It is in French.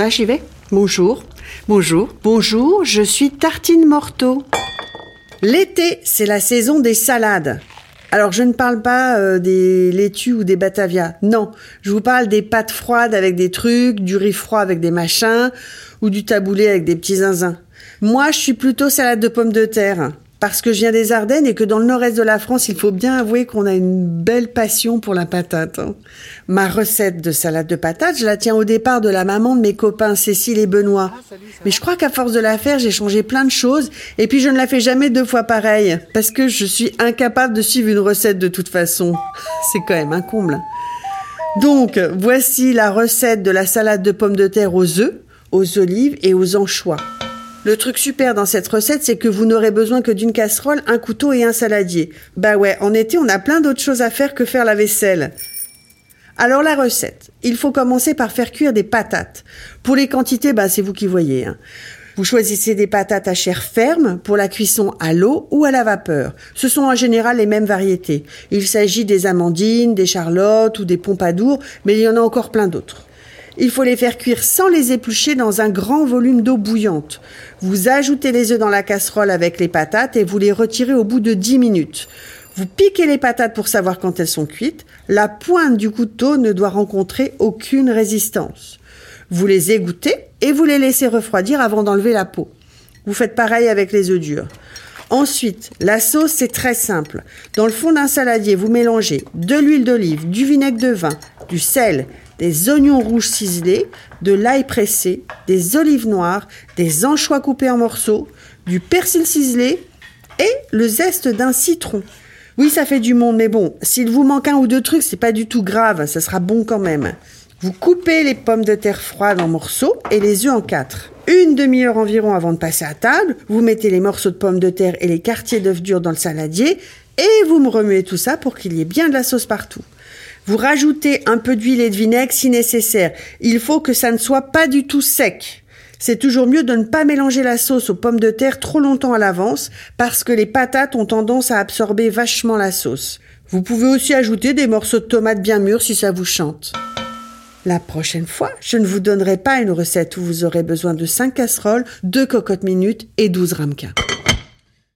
Ah, j'y vais. Bonjour. Bonjour. Bonjour, je suis Tartine Morteau. L'été, c'est la saison des salades. Alors, je ne parle pas euh, des laitues ou des batavias. Non, je vous parle des pâtes froides avec des trucs, du riz froid avec des machins, ou du taboulé avec des petits zinzins. Moi, je suis plutôt salade de pommes de terre parce que je viens des Ardennes et que dans le nord-est de la France, il faut bien avouer qu'on a une belle passion pour la patate. hein. Ma recette de salade de patate, je la tiens au départ de la maman de mes copains Cécile et Benoît. Mais je crois qu'à force de la faire, j'ai changé plein de choses et puis je ne la fais jamais deux fois pareil parce que je suis incapable de suivre une recette de toute façon. C'est quand même un comble. Donc, voici la recette de la salade de pommes de terre aux œufs, aux olives et aux anchois. Le truc super dans cette recette, c'est que vous n'aurez besoin que d'une casserole, un couteau et un saladier. Bah ouais, en été, on a plein d'autres choses à faire que faire la vaisselle. Alors la recette, il faut commencer par faire cuire des patates. Pour les quantités, bah c'est vous qui voyez. hein. Vous choisissez des patates à chair ferme pour la cuisson à l'eau ou à la vapeur. Ce sont en général les mêmes variétés. Il s'agit des amandines, des charlottes ou des pompadours, mais il y en a encore plein d'autres. Il faut les faire cuire sans les éplucher dans un grand volume d'eau bouillante. Vous ajoutez les œufs dans la casserole avec les patates et vous les retirez au bout de 10 minutes. Vous piquez les patates pour savoir quand elles sont cuites. La pointe du couteau ne doit rencontrer aucune résistance. Vous les égouttez et vous les laissez refroidir avant d'enlever la peau. Vous faites pareil avec les œufs durs. Ensuite, la sauce, c'est très simple. Dans le fond d'un saladier, vous mélangez de l'huile d'olive, du vinaigre de vin, du sel, des oignons rouges ciselés, de l'ail pressé, des olives noires, des anchois coupés en morceaux, du persil ciselé et le zeste d'un citron. Oui, ça fait du monde, mais bon, s'il vous manque un ou deux trucs, c'est pas du tout grave, ça sera bon quand même. Vous coupez les pommes de terre froides en morceaux et les œufs en quatre. Une demi-heure environ avant de passer à table, vous mettez les morceaux de pommes de terre et les quartiers d'œufs durs dans le saladier et vous me remuez tout ça pour qu'il y ait bien de la sauce partout. Vous rajoutez un peu d'huile et de vinaigre si nécessaire. Il faut que ça ne soit pas du tout sec. C'est toujours mieux de ne pas mélanger la sauce aux pommes de terre trop longtemps à l'avance parce que les patates ont tendance à absorber vachement la sauce. Vous pouvez aussi ajouter des morceaux de tomates bien mûrs si ça vous chante. La prochaine fois, je ne vous donnerai pas une recette où vous aurez besoin de 5 casseroles, 2 cocottes minutes et 12 ramequins.